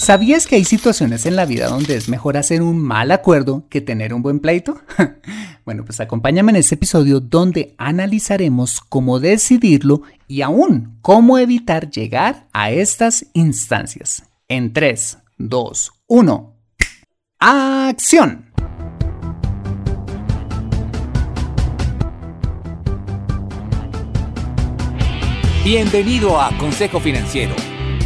¿Sabías que hay situaciones en la vida donde es mejor hacer un mal acuerdo que tener un buen pleito? bueno, pues acompáñame en este episodio donde analizaremos cómo decidirlo y aún cómo evitar llegar a estas instancias. En 3, 2, 1. ¡Acción! Bienvenido a Consejo Financiero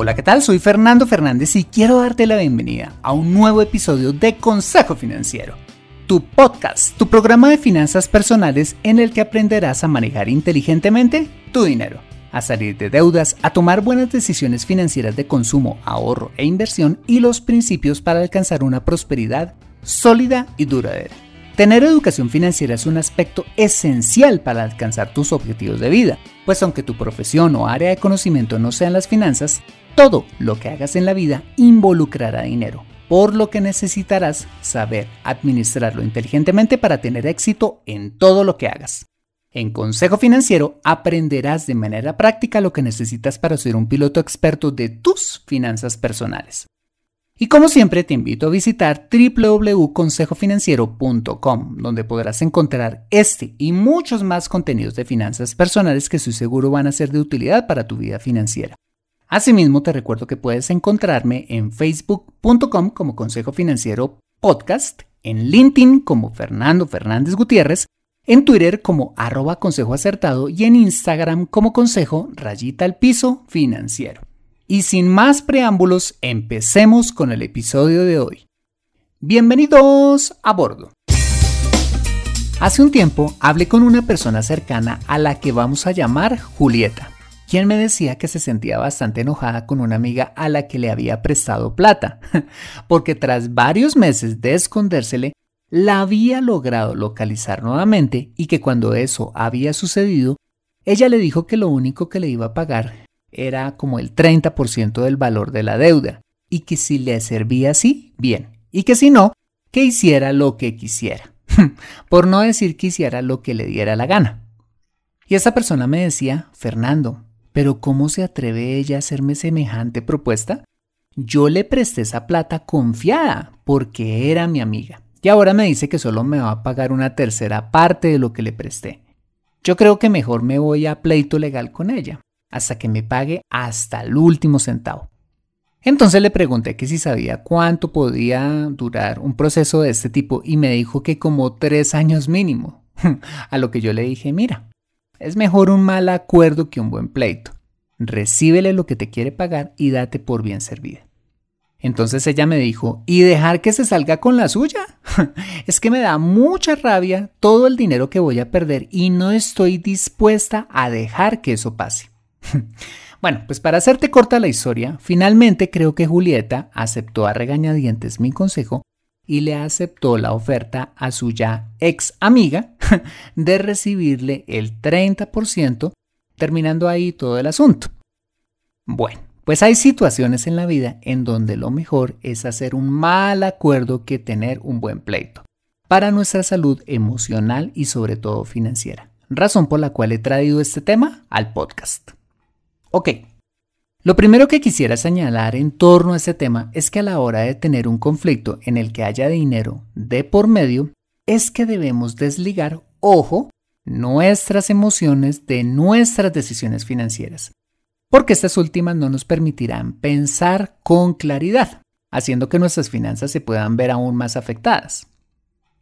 Hola, ¿qué tal? Soy Fernando Fernández y quiero darte la bienvenida a un nuevo episodio de Consejo Financiero, tu podcast, tu programa de finanzas personales en el que aprenderás a manejar inteligentemente tu dinero, a salir de deudas, a tomar buenas decisiones financieras de consumo, ahorro e inversión y los principios para alcanzar una prosperidad sólida y duradera. Tener educación financiera es un aspecto esencial para alcanzar tus objetivos de vida, pues aunque tu profesión o área de conocimiento no sean las finanzas, todo lo que hagas en la vida involucrará dinero, por lo que necesitarás saber administrarlo inteligentemente para tener éxito en todo lo que hagas. En Consejo Financiero aprenderás de manera práctica lo que necesitas para ser un piloto experto de tus finanzas personales. Y como siempre te invito a visitar www.consejofinanciero.com, donde podrás encontrar este y muchos más contenidos de finanzas personales que estoy seguro van a ser de utilidad para tu vida financiera. Asimismo, te recuerdo que puedes encontrarme en facebook.com como Consejo Financiero Podcast, en LinkedIn como Fernando Fernández Gutiérrez, en Twitter como arroba consejo acertado y en Instagram como consejo rayita al piso financiero. Y sin más preámbulos, empecemos con el episodio de hoy. Bienvenidos a bordo. Hace un tiempo hablé con una persona cercana a la que vamos a llamar Julieta quien me decía que se sentía bastante enojada con una amiga a la que le había prestado plata, porque tras varios meses de escondérsele, la había logrado localizar nuevamente y que cuando eso había sucedido, ella le dijo que lo único que le iba a pagar era como el 30% del valor de la deuda, y que si le servía así, bien, y que si no, que hiciera lo que quisiera, por no decir que hiciera lo que le diera la gana. Y esa persona me decía, Fernando, pero ¿cómo se atreve ella a hacerme semejante propuesta? Yo le presté esa plata confiada porque era mi amiga. Y ahora me dice que solo me va a pagar una tercera parte de lo que le presté. Yo creo que mejor me voy a pleito legal con ella, hasta que me pague hasta el último centavo. Entonces le pregunté que si sabía cuánto podía durar un proceso de este tipo y me dijo que como tres años mínimo. A lo que yo le dije, mira, es mejor un mal acuerdo que un buen pleito. Recíbele lo que te quiere pagar y date por bien servida. Entonces ella me dijo, ¿y dejar que se salga con la suya? es que me da mucha rabia todo el dinero que voy a perder y no estoy dispuesta a dejar que eso pase. bueno, pues para hacerte corta la historia, finalmente creo que Julieta aceptó a regañadientes mi consejo y le aceptó la oferta a su ya ex amiga de recibirle el 30%, terminando ahí todo el asunto. Bueno, pues hay situaciones en la vida en donde lo mejor es hacer un mal acuerdo que tener un buen pleito, para nuestra salud emocional y sobre todo financiera, razón por la cual he traído este tema al podcast. Ok, lo primero que quisiera señalar en torno a este tema es que a la hora de tener un conflicto en el que haya dinero de por medio, es que debemos desligar, ojo, nuestras emociones de nuestras decisiones financieras, porque estas últimas no nos permitirán pensar con claridad, haciendo que nuestras finanzas se puedan ver aún más afectadas.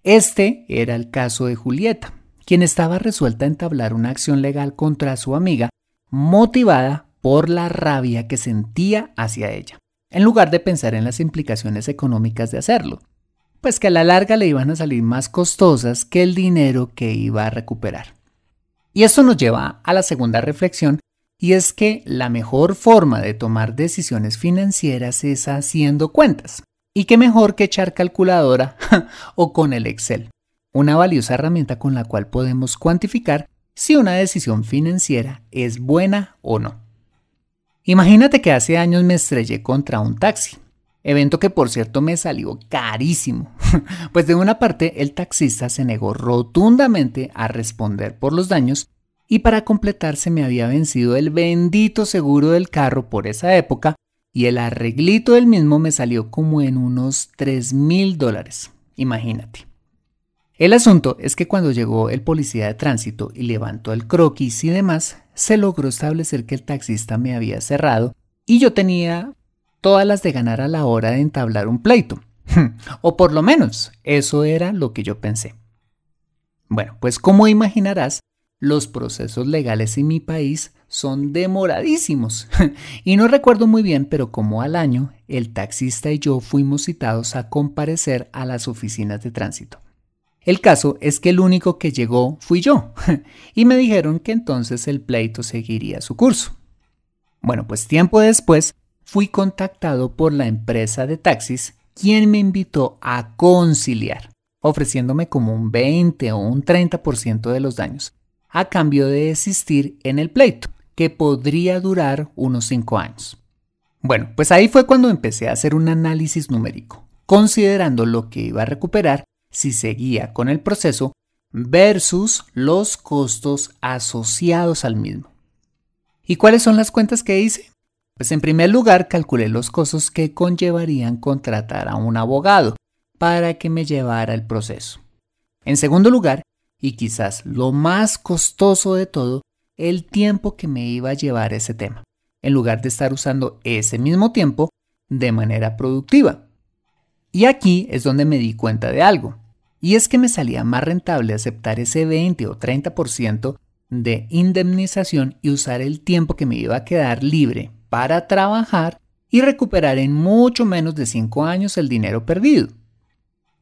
Este era el caso de Julieta, quien estaba resuelta a entablar una acción legal contra su amiga, motivada por la rabia que sentía hacia ella, en lugar de pensar en las implicaciones económicas de hacerlo, pues que a la larga le iban a salir más costosas que el dinero que iba a recuperar. Y esto nos lleva a la segunda reflexión y es que la mejor forma de tomar decisiones financieras es haciendo cuentas. Y qué mejor que echar calculadora o con el Excel, una valiosa herramienta con la cual podemos cuantificar si una decisión financiera es buena o no. Imagínate que hace años me estrellé contra un taxi, evento que por cierto me salió carísimo, pues de una parte el taxista se negó rotundamente a responder por los daños y para completar se me había vencido el bendito seguro del carro por esa época y el arreglito del mismo me salió como en unos 3 mil dólares. Imagínate. El asunto es que cuando llegó el policía de tránsito y levantó el croquis y demás, se logró establecer que el taxista me había cerrado y yo tenía todas las de ganar a la hora de entablar un pleito. o por lo menos, eso era lo que yo pensé. Bueno, pues como imaginarás, los procesos legales en mi país son demoradísimos. y no recuerdo muy bien, pero como al año, el taxista y yo fuimos citados a comparecer a las oficinas de tránsito. El caso es que el único que llegó fui yo, y me dijeron que entonces el pleito seguiría su curso. Bueno, pues tiempo después fui contactado por la empresa de taxis, quien me invitó a conciliar, ofreciéndome como un 20 o un 30% de los daños a cambio de desistir en el pleito, que podría durar unos 5 años. Bueno, pues ahí fue cuando empecé a hacer un análisis numérico, considerando lo que iba a recuperar si seguía con el proceso versus los costos asociados al mismo. ¿Y cuáles son las cuentas que hice? Pues en primer lugar calculé los costos que conllevarían contratar a un abogado para que me llevara el proceso. En segundo lugar, y quizás lo más costoso de todo, el tiempo que me iba a llevar ese tema, en lugar de estar usando ese mismo tiempo de manera productiva. Y aquí es donde me di cuenta de algo, y es que me salía más rentable aceptar ese 20 o 30% de indemnización y usar el tiempo que me iba a quedar libre para trabajar y recuperar en mucho menos de 5 años el dinero perdido.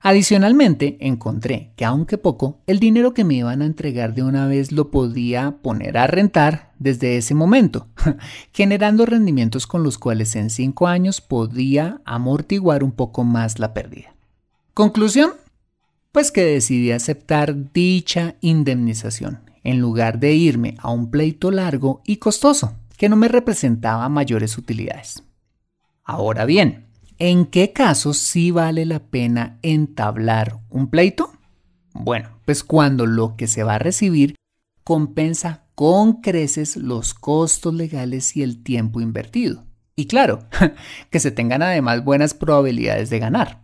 Adicionalmente, encontré que aunque poco, el dinero que me iban a entregar de una vez lo podía poner a rentar desde ese momento, generando rendimientos con los cuales en 5 años podía amortiguar un poco más la pérdida. Conclusión, pues que decidí aceptar dicha indemnización en lugar de irme a un pleito largo y costoso que no me representaba mayores utilidades. Ahora bien, ¿En qué casos sí vale la pena entablar un pleito? Bueno, pues cuando lo que se va a recibir compensa con creces los costos legales y el tiempo invertido. Y claro, que se tengan además buenas probabilidades de ganar.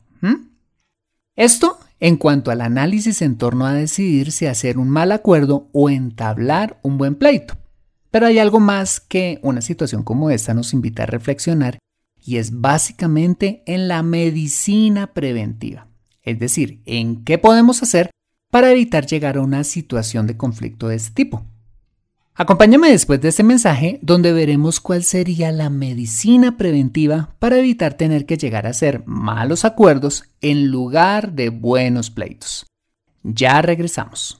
Esto en cuanto al análisis en torno a decidir si hacer un mal acuerdo o entablar un buen pleito. Pero hay algo más que una situación como esta nos invita a reflexionar y es básicamente en la medicina preventiva, es decir, en qué podemos hacer para evitar llegar a una situación de conflicto de este tipo. Acompáñame después de este mensaje donde veremos cuál sería la medicina preventiva para evitar tener que llegar a hacer malos acuerdos en lugar de buenos pleitos. Ya regresamos.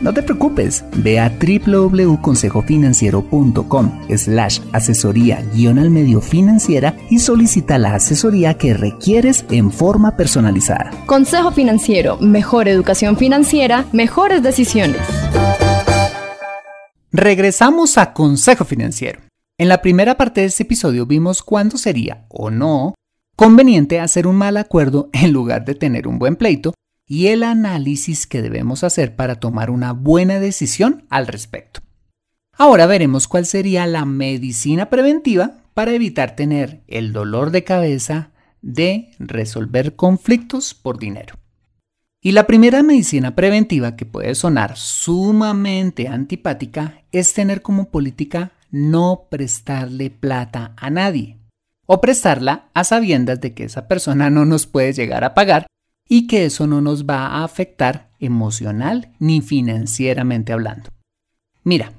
no te preocupes, ve a www.consejofinanciero.com slash asesoría guion al medio financiera y solicita la asesoría que requieres en forma personalizada. Consejo Financiero, mejor educación financiera, mejores decisiones. Regresamos a Consejo Financiero. En la primera parte de este episodio vimos cuándo sería o no conveniente hacer un mal acuerdo en lugar de tener un buen pleito y el análisis que debemos hacer para tomar una buena decisión al respecto. Ahora veremos cuál sería la medicina preventiva para evitar tener el dolor de cabeza de resolver conflictos por dinero. Y la primera medicina preventiva que puede sonar sumamente antipática es tener como política no prestarle plata a nadie o prestarla a sabiendas de que esa persona no nos puede llegar a pagar y que eso no nos va a afectar emocional ni financieramente hablando. Mira,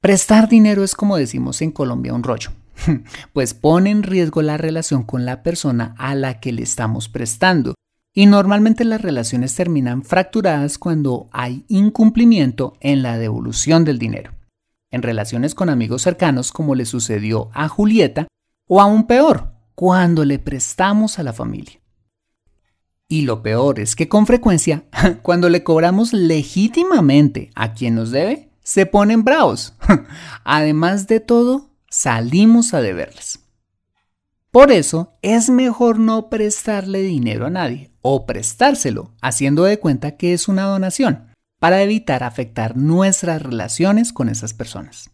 prestar dinero es como decimos en Colombia un rollo, pues pone en riesgo la relación con la persona a la que le estamos prestando y normalmente las relaciones terminan fracturadas cuando hay incumplimiento en la devolución del dinero. En relaciones con amigos cercanos como le sucedió a Julieta o aún peor, cuando le prestamos a la familia. Y lo peor es que con frecuencia, cuando le cobramos legítimamente a quien nos debe, se ponen bravos. Además de todo, salimos a deberles. Por eso es mejor no prestarle dinero a nadie o prestárselo haciendo de cuenta que es una donación para evitar afectar nuestras relaciones con esas personas.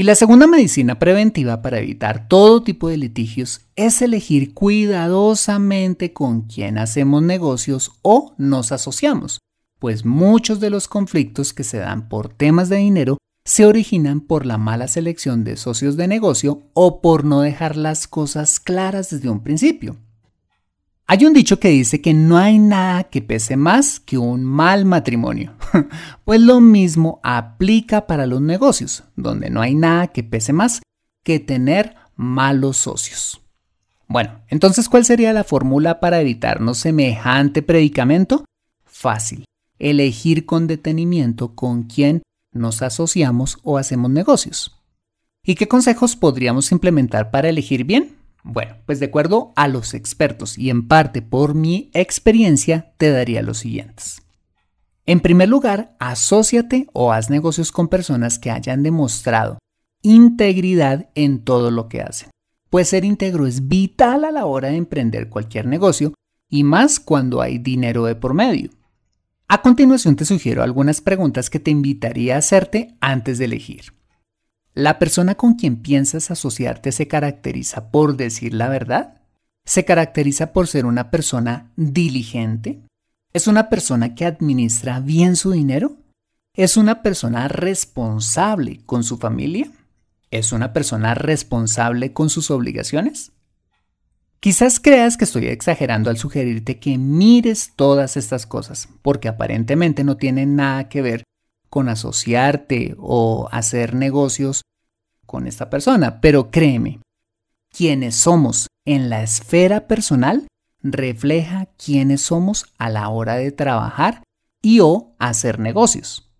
Y la segunda medicina preventiva para evitar todo tipo de litigios es elegir cuidadosamente con quién hacemos negocios o nos asociamos, pues muchos de los conflictos que se dan por temas de dinero se originan por la mala selección de socios de negocio o por no dejar las cosas claras desde un principio. Hay un dicho que dice que no hay nada que pese más que un mal matrimonio. pues lo mismo aplica para los negocios, donde no hay nada que pese más que tener malos socios. Bueno, entonces, ¿cuál sería la fórmula para evitarnos semejante predicamento? Fácil. Elegir con detenimiento con quién nos asociamos o hacemos negocios. ¿Y qué consejos podríamos implementar para elegir bien? Bueno, pues de acuerdo a los expertos y en parte por mi experiencia, te daría los siguientes. En primer lugar, asóciate o haz negocios con personas que hayan demostrado integridad en todo lo que hacen. Pues ser íntegro es vital a la hora de emprender cualquier negocio y más cuando hay dinero de por medio. A continuación te sugiero algunas preguntas que te invitaría a hacerte antes de elegir. ¿La persona con quien piensas asociarte se caracteriza por decir la verdad? ¿Se caracteriza por ser una persona diligente? ¿Es una persona que administra bien su dinero? ¿Es una persona responsable con su familia? ¿Es una persona responsable con sus obligaciones? Quizás creas que estoy exagerando al sugerirte que mires todas estas cosas, porque aparentemente no tienen nada que ver con asociarte o hacer negocios con esta persona, pero créeme, quienes somos en la esfera personal refleja quiénes somos a la hora de trabajar y o hacer negocios.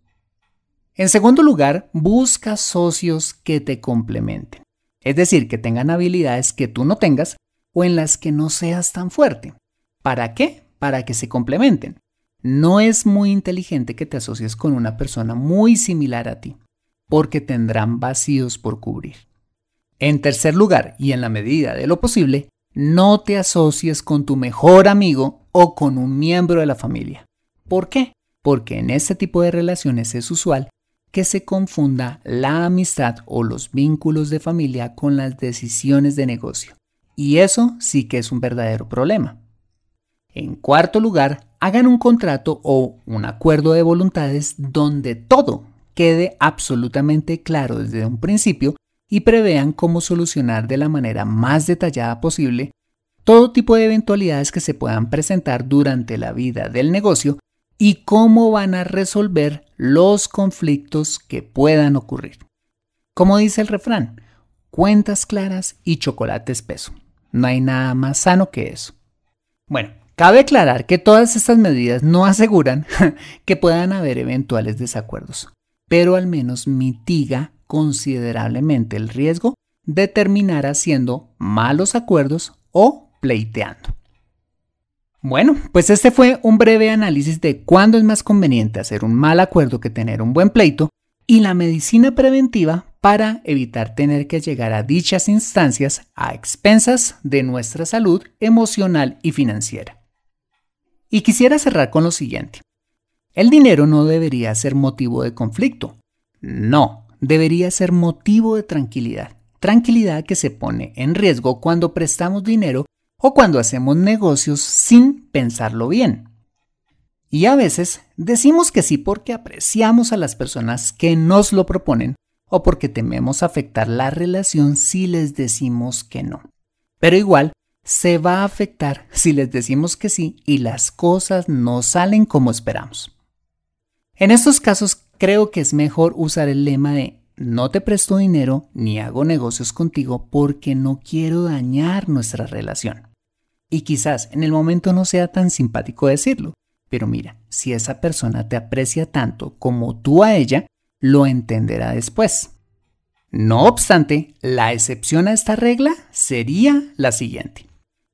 En segundo lugar, busca socios que te complementen, es decir, que tengan habilidades que tú no tengas o en las que no seas tan fuerte. ¿Para qué? Para que se complementen. No es muy inteligente que te asocies con una persona muy similar a ti, porque tendrán vacíos por cubrir. En tercer lugar, y en la medida de lo posible, no te asocies con tu mejor amigo o con un miembro de la familia. ¿Por qué? Porque en este tipo de relaciones es usual que se confunda la amistad o los vínculos de familia con las decisiones de negocio. Y eso sí que es un verdadero problema. En cuarto lugar, hagan un contrato o un acuerdo de voluntades donde todo quede absolutamente claro desde un principio y prevean cómo solucionar de la manera más detallada posible todo tipo de eventualidades que se puedan presentar durante la vida del negocio y cómo van a resolver los conflictos que puedan ocurrir. Como dice el refrán, cuentas claras y chocolate espeso. No hay nada más sano que eso. Bueno, Cabe aclarar que todas estas medidas no aseguran que puedan haber eventuales desacuerdos, pero al menos mitiga considerablemente el riesgo de terminar haciendo malos acuerdos o pleiteando. Bueno, pues este fue un breve análisis de cuándo es más conveniente hacer un mal acuerdo que tener un buen pleito y la medicina preventiva para evitar tener que llegar a dichas instancias a expensas de nuestra salud emocional y financiera. Y quisiera cerrar con lo siguiente. El dinero no debería ser motivo de conflicto. No, debería ser motivo de tranquilidad. Tranquilidad que se pone en riesgo cuando prestamos dinero o cuando hacemos negocios sin pensarlo bien. Y a veces decimos que sí porque apreciamos a las personas que nos lo proponen o porque tememos afectar la relación si les decimos que no. Pero igual, se va a afectar si les decimos que sí y las cosas no salen como esperamos. En estos casos creo que es mejor usar el lema de no te presto dinero ni hago negocios contigo porque no quiero dañar nuestra relación. Y quizás en el momento no sea tan simpático decirlo, pero mira, si esa persona te aprecia tanto como tú a ella, lo entenderá después. No obstante, la excepción a esta regla sería la siguiente.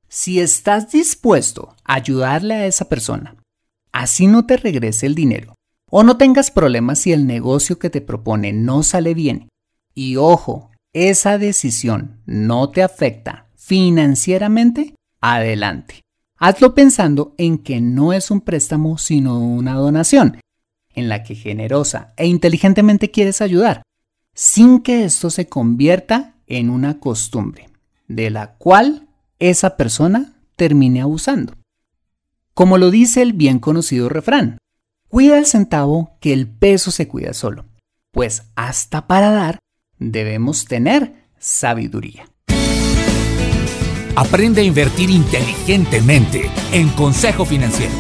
Si estás dispuesto a ayudarle a esa persona, así no te regrese el dinero, o no tengas problemas si el negocio que te propone no sale bien, y ojo, esa decisión no te afecta financieramente, adelante. Hazlo pensando en que no es un préstamo sino una donación, en la que generosa e inteligentemente quieres ayudar, sin que esto se convierta en una costumbre, de la cual esa persona termine abusando. Como lo dice el bien conocido refrán, cuida el centavo que el peso se cuida solo, pues hasta para dar debemos tener sabiduría. Aprende a invertir inteligentemente en Consejo Financiero.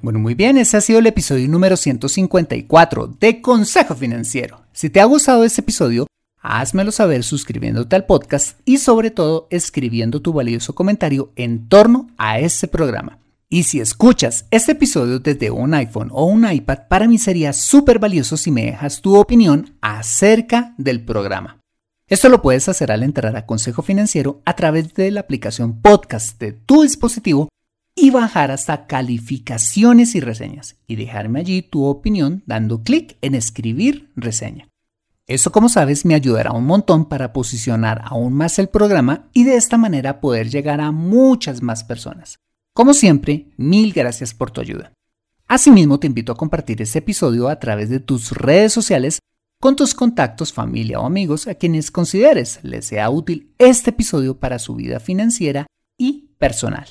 Bueno, muy bien, ese ha sido el episodio número 154 de Consejo Financiero. Si te ha gustado este episodio, házmelo saber suscribiéndote al podcast y sobre todo escribiendo tu valioso comentario en torno a este programa. Y si escuchas este episodio desde un iPhone o un iPad, para mí sería súper valioso si me dejas tu opinión acerca del programa. Esto lo puedes hacer al entrar a Consejo Financiero a través de la aplicación podcast de tu dispositivo y bajar hasta calificaciones y reseñas y dejarme allí tu opinión dando clic en escribir reseña. Eso como sabes me ayudará un montón para posicionar aún más el programa y de esta manera poder llegar a muchas más personas. Como siempre, mil gracias por tu ayuda. Asimismo te invito a compartir este episodio a través de tus redes sociales con tus contactos, familia o amigos a quienes consideres les sea útil este episodio para su vida financiera y personal.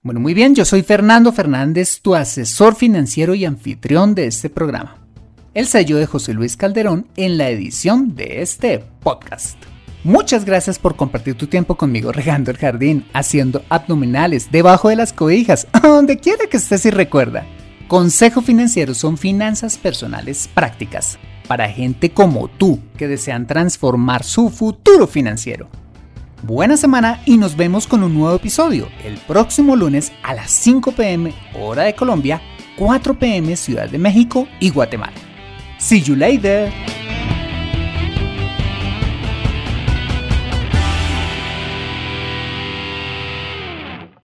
Bueno, muy bien, yo soy Fernando Fernández, tu asesor financiero y anfitrión de este programa. El sello de José Luis Calderón en la edición de este podcast. Muchas gracias por compartir tu tiempo conmigo regando el jardín, haciendo abdominales, debajo de las cobijas, donde quiera que estés y recuerda. Consejo Financiero son finanzas personales prácticas para gente como tú que desean transformar su futuro financiero. Buena semana y nos vemos con un nuevo episodio el próximo lunes a las 5 pm hora de Colombia, 4 pm Ciudad de México y Guatemala. See you later.